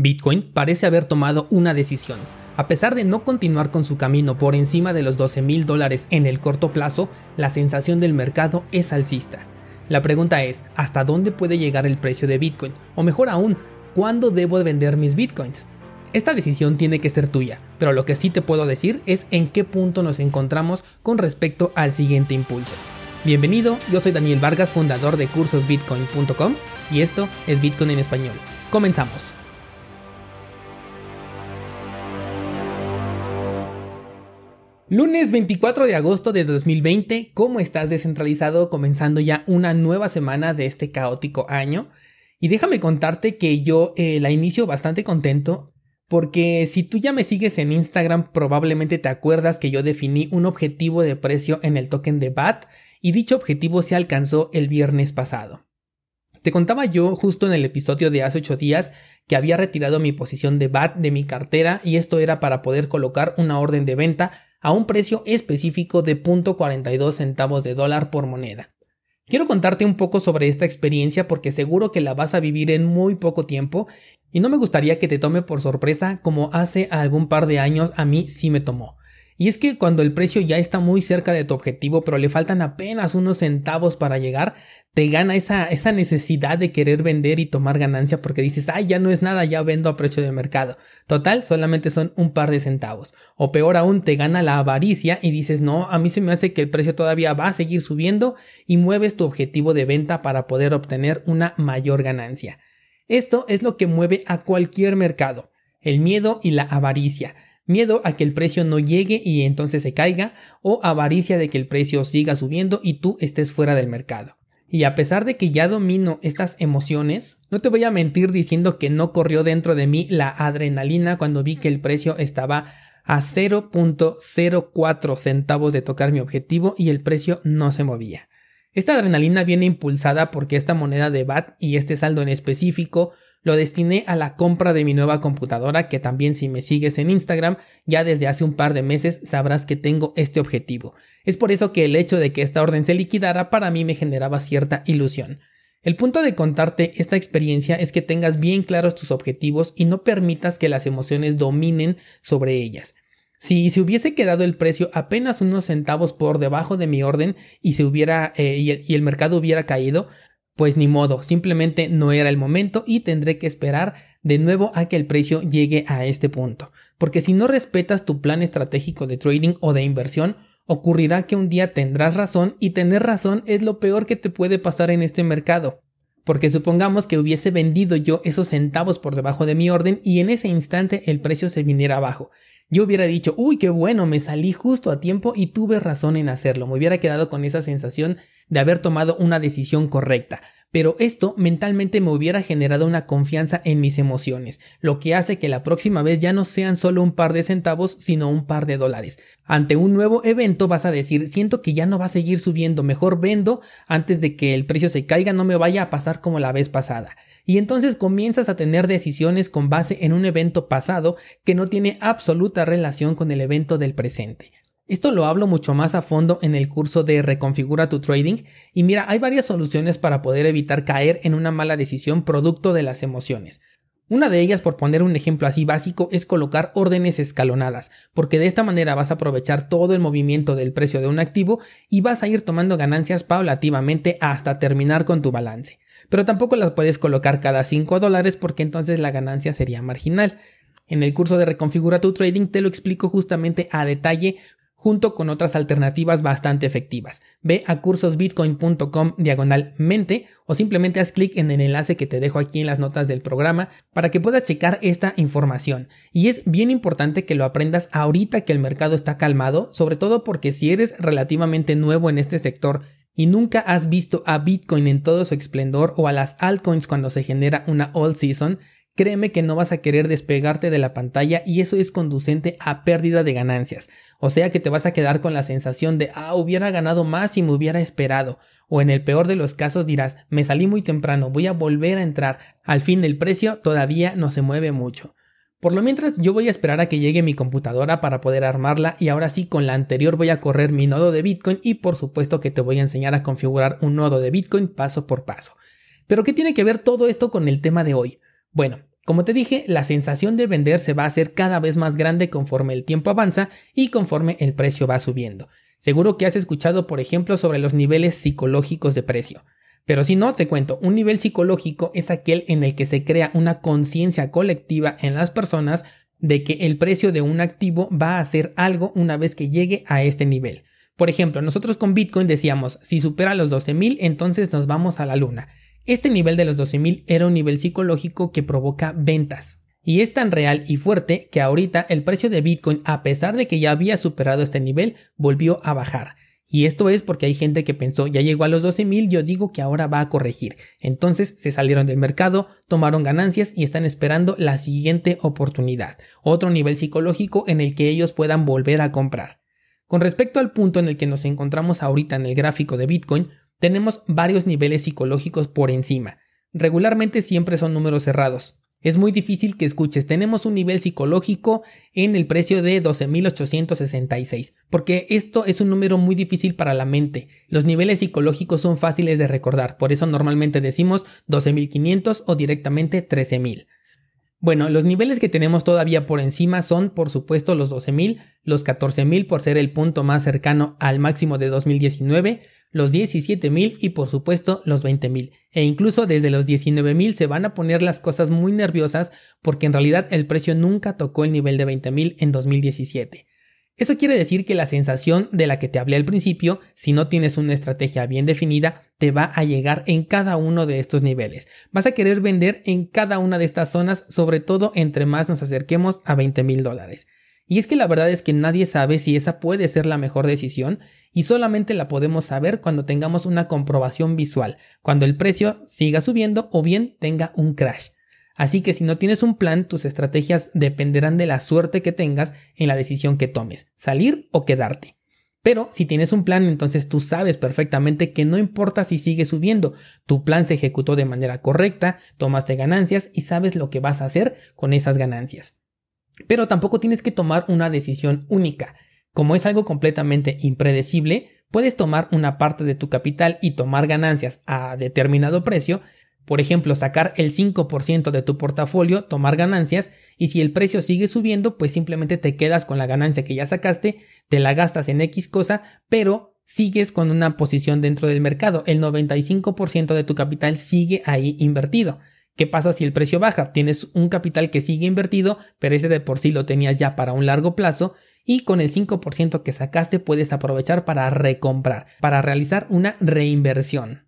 Bitcoin parece haber tomado una decisión. A pesar de no continuar con su camino por encima de los 12 mil dólares en el corto plazo, la sensación del mercado es alcista. La pregunta es, ¿hasta dónde puede llegar el precio de Bitcoin? O mejor aún, ¿cuándo debo vender mis Bitcoins? Esta decisión tiene que ser tuya, pero lo que sí te puedo decir es en qué punto nos encontramos con respecto al siguiente impulso. Bienvenido, yo soy Daniel Vargas, fundador de cursosbitcoin.com y esto es Bitcoin en español. Comenzamos. Lunes 24 de agosto de 2020, ¿cómo estás descentralizado comenzando ya una nueva semana de este caótico año? Y déjame contarte que yo eh, la inicio bastante contento porque si tú ya me sigues en Instagram probablemente te acuerdas que yo definí un objetivo de precio en el token de BAT y dicho objetivo se alcanzó el viernes pasado. Te contaba yo justo en el episodio de hace 8 días que había retirado mi posición de BAT de mi cartera y esto era para poder colocar una orden de venta a un precio específico de 0.42 centavos de dólar por moneda. Quiero contarte un poco sobre esta experiencia porque seguro que la vas a vivir en muy poco tiempo y no me gustaría que te tome por sorpresa como hace algún par de años a mí sí me tomó. Y es que cuando el precio ya está muy cerca de tu objetivo, pero le faltan apenas unos centavos para llegar, te gana esa, esa necesidad de querer vender y tomar ganancia porque dices, ay, ya no es nada, ya vendo a precio de mercado. Total, solamente son un par de centavos. O peor aún, te gana la avaricia y dices, no, a mí se me hace que el precio todavía va a seguir subiendo y mueves tu objetivo de venta para poder obtener una mayor ganancia. Esto es lo que mueve a cualquier mercado, el miedo y la avaricia miedo a que el precio no llegue y entonces se caiga, o avaricia de que el precio siga subiendo y tú estés fuera del mercado. Y a pesar de que ya domino estas emociones, no te voy a mentir diciendo que no corrió dentro de mí la adrenalina cuando vi que el precio estaba a 0.04 centavos de tocar mi objetivo y el precio no se movía. Esta adrenalina viene impulsada porque esta moneda de BAT y este saldo en específico lo destiné a la compra de mi nueva computadora, que también si me sigues en Instagram, ya desde hace un par de meses sabrás que tengo este objetivo. Es por eso que el hecho de que esta orden se liquidara para mí me generaba cierta ilusión. El punto de contarte esta experiencia es que tengas bien claros tus objetivos y no permitas que las emociones dominen sobre ellas. Si se hubiese quedado el precio apenas unos centavos por debajo de mi orden y se hubiera eh, y, el, y el mercado hubiera caído, pues ni modo, simplemente no era el momento y tendré que esperar de nuevo a que el precio llegue a este punto. Porque si no respetas tu plan estratégico de trading o de inversión, ocurrirá que un día tendrás razón y tener razón es lo peor que te puede pasar en este mercado. Porque supongamos que hubiese vendido yo esos centavos por debajo de mi orden y en ese instante el precio se viniera abajo. Yo hubiera dicho, uy, qué bueno, me salí justo a tiempo y tuve razón en hacerlo. Me hubiera quedado con esa sensación de haber tomado una decisión correcta, pero esto mentalmente me hubiera generado una confianza en mis emociones, lo que hace que la próxima vez ya no sean solo un par de centavos, sino un par de dólares. Ante un nuevo evento vas a decir, siento que ya no va a seguir subiendo, mejor vendo antes de que el precio se caiga, no me vaya a pasar como la vez pasada. Y entonces comienzas a tener decisiones con base en un evento pasado que no tiene absoluta relación con el evento del presente. Esto lo hablo mucho más a fondo en el curso de Reconfigura tu Trading y mira, hay varias soluciones para poder evitar caer en una mala decisión producto de las emociones. Una de ellas, por poner un ejemplo así básico, es colocar órdenes escalonadas, porque de esta manera vas a aprovechar todo el movimiento del precio de un activo y vas a ir tomando ganancias paulativamente hasta terminar con tu balance. Pero tampoco las puedes colocar cada 5 dólares porque entonces la ganancia sería marginal. En el curso de Reconfigura tu Trading te lo explico justamente a detalle junto con otras alternativas bastante efectivas. Ve a cursosbitcoin.com diagonalmente o simplemente haz clic en el enlace que te dejo aquí en las notas del programa para que puedas checar esta información. Y es bien importante que lo aprendas ahorita que el mercado está calmado, sobre todo porque si eres relativamente nuevo en este sector y nunca has visto a Bitcoin en todo su esplendor o a las altcoins cuando se genera una all season, créeme que no vas a querer despegarte de la pantalla y eso es conducente a pérdida de ganancias. O sea que te vas a quedar con la sensación de, ah, hubiera ganado más si me hubiera esperado. O en el peor de los casos dirás, me salí muy temprano, voy a volver a entrar. Al fin el precio todavía no se mueve mucho. Por lo mientras yo voy a esperar a que llegue mi computadora para poder armarla y ahora sí con la anterior voy a correr mi nodo de Bitcoin y por supuesto que te voy a enseñar a configurar un nodo de Bitcoin paso por paso. Pero ¿qué tiene que ver todo esto con el tema de hoy? Bueno, Como te dije, la sensación de vender se va a hacer cada vez más grande conforme el tiempo avanza y conforme el precio va subiendo. Seguro que has escuchado, por ejemplo, sobre los niveles psicológicos de precio. Pero si no, te cuento, un nivel psicológico es aquel en el que se crea una conciencia colectiva en las personas de que el precio de un activo va a hacer algo una vez que llegue a este nivel. Por ejemplo, nosotros con Bitcoin decíamos, si supera los 12.000, entonces nos vamos a la luna. Este nivel de los 12.000 era un nivel psicológico que provoca ventas. Y es tan real y fuerte que ahorita el precio de Bitcoin, a pesar de que ya había superado este nivel, volvió a bajar. Y esto es porque hay gente que pensó ya llegó a los 12.000, yo digo que ahora va a corregir. Entonces se salieron del mercado, tomaron ganancias y están esperando la siguiente oportunidad, otro nivel psicológico en el que ellos puedan volver a comprar. Con respecto al punto en el que nos encontramos ahorita en el gráfico de Bitcoin, tenemos varios niveles psicológicos por encima. Regularmente siempre son números cerrados. Es muy difícil que escuches, tenemos un nivel psicológico en el precio de 12.866, porque esto es un número muy difícil para la mente. Los niveles psicológicos son fáciles de recordar, por eso normalmente decimos 12.500 o directamente 13.000. Bueno, los niveles que tenemos todavía por encima son, por supuesto, los 12.000, los 14.000 por ser el punto más cercano al máximo de 2019, los 17.000 y por supuesto los 20.000. E incluso desde los 19.000 se van a poner las cosas muy nerviosas porque en realidad el precio nunca tocó el nivel de 20.000 en 2017. Eso quiere decir que la sensación de la que te hablé al principio, si no tienes una estrategia bien definida, te va a llegar en cada uno de estos niveles. Vas a querer vender en cada una de estas zonas, sobre todo entre más nos acerquemos a 20 mil dólares. Y es que la verdad es que nadie sabe si esa puede ser la mejor decisión y solamente la podemos saber cuando tengamos una comprobación visual, cuando el precio siga subiendo o bien tenga un crash. Así que si no tienes un plan, tus estrategias dependerán de la suerte que tengas en la decisión que tomes, salir o quedarte. Pero si tienes un plan, entonces tú sabes perfectamente que no importa si sigue subiendo, tu plan se ejecutó de manera correcta, tomaste ganancias y sabes lo que vas a hacer con esas ganancias. Pero tampoco tienes que tomar una decisión única. Como es algo completamente impredecible, puedes tomar una parte de tu capital y tomar ganancias a determinado precio por ejemplo, sacar el 5% de tu portafolio, tomar ganancias, y si el precio sigue subiendo, pues simplemente te quedas con la ganancia que ya sacaste, te la gastas en X cosa, pero sigues con una posición dentro del mercado. El 95% de tu capital sigue ahí invertido. ¿Qué pasa si el precio baja? Tienes un capital que sigue invertido, pero ese de por sí lo tenías ya para un largo plazo y con el 5% que sacaste puedes aprovechar para recomprar, para realizar una reinversión.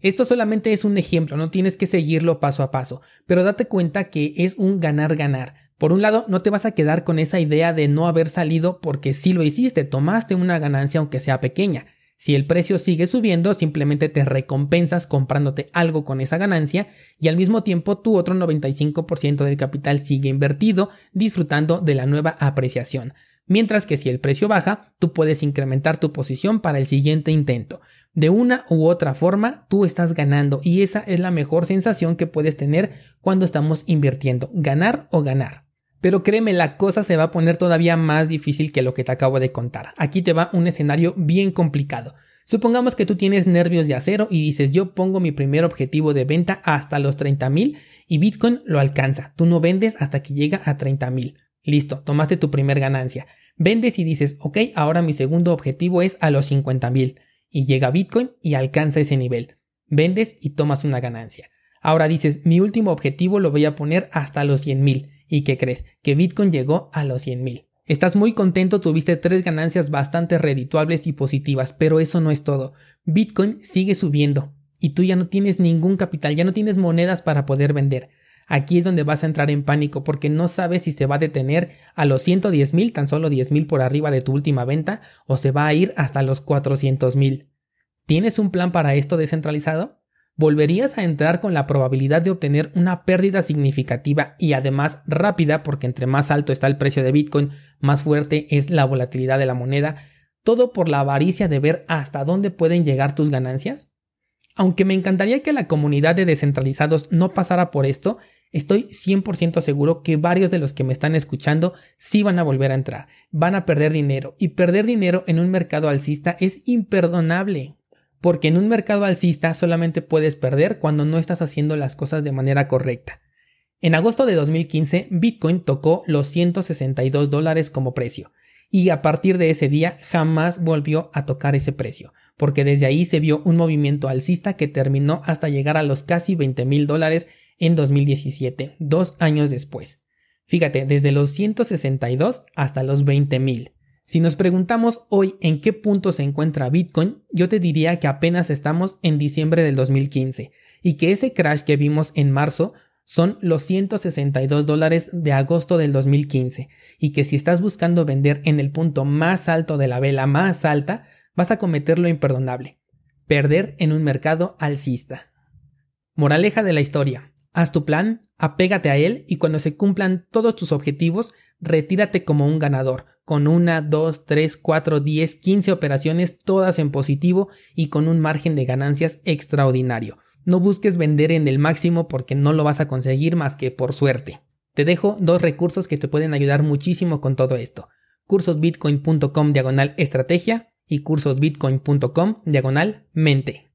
Esto solamente es un ejemplo, no tienes que seguirlo paso a paso, pero date cuenta que es un ganar-ganar. Por un lado, no te vas a quedar con esa idea de no haber salido porque sí lo hiciste, tomaste una ganancia aunque sea pequeña. Si el precio sigue subiendo, simplemente te recompensas comprándote algo con esa ganancia y al mismo tiempo tu otro 95% del capital sigue invertido disfrutando de la nueva apreciación. Mientras que si el precio baja, tú puedes incrementar tu posición para el siguiente intento. De una u otra forma, tú estás ganando y esa es la mejor sensación que puedes tener cuando estamos invirtiendo, ganar o ganar. Pero créeme, la cosa se va a poner todavía más difícil que lo que te acabo de contar. Aquí te va un escenario bien complicado. Supongamos que tú tienes nervios de acero y dices yo pongo mi primer objetivo de venta hasta los 30 mil y Bitcoin lo alcanza. Tú no vendes hasta que llega a 30 mil. Listo, tomaste tu primer ganancia. Vendes y dices, ok, ahora mi segundo objetivo es a los 50 mil y llega Bitcoin y alcanza ese nivel. Vendes y tomas una ganancia. Ahora dices, mi último objetivo lo voy a poner hasta los 100 mil. ¿Y qué crees? Que Bitcoin llegó a los 100 mil. Estás muy contento, tuviste tres ganancias bastante redituables y positivas, pero eso no es todo. Bitcoin sigue subiendo y tú ya no tienes ningún capital, ya no tienes monedas para poder vender. Aquí es donde vas a entrar en pánico porque no sabes si se va a detener a los 110 mil, tan solo 10 mil por arriba de tu última venta, o se va a ir hasta los 400 mil. ¿Tienes un plan para esto descentralizado? ¿Volverías a entrar con la probabilidad de obtener una pérdida significativa y además rápida porque entre más alto está el precio de Bitcoin, más fuerte es la volatilidad de la moneda? ¿Todo por la avaricia de ver hasta dónde pueden llegar tus ganancias? Aunque me encantaría que la comunidad de descentralizados no pasara por esto, Estoy 100% seguro que varios de los que me están escuchando sí van a volver a entrar, van a perder dinero y perder dinero en un mercado alcista es imperdonable. Porque en un mercado alcista solamente puedes perder cuando no estás haciendo las cosas de manera correcta. En agosto de 2015, Bitcoin tocó los 162 dólares como precio, y a partir de ese día jamás volvió a tocar ese precio, porque desde ahí se vio un movimiento alcista que terminó hasta llegar a los casi 20 mil dólares en 2017, dos años después. Fíjate, desde los 162 hasta los 20 mil. Si nos preguntamos hoy en qué punto se encuentra Bitcoin, yo te diría que apenas estamos en diciembre del 2015 y que ese crash que vimos en marzo son los 162 dólares de agosto del 2015 y que si estás buscando vender en el punto más alto de la vela más alta, vas a cometer lo imperdonable, perder en un mercado alcista. Moraleja de la historia. Haz tu plan, apégate a él y cuando se cumplan todos tus objetivos, retírate como un ganador, con una, dos, tres, cuatro, diez, quince operaciones todas en positivo y con un margen de ganancias extraordinario. No busques vender en el máximo porque no lo vas a conseguir más que por suerte. Te dejo dos recursos que te pueden ayudar muchísimo con todo esto. cursosbitcoin.com diagonal estrategia y cursosbitcoin.com diagonal mente.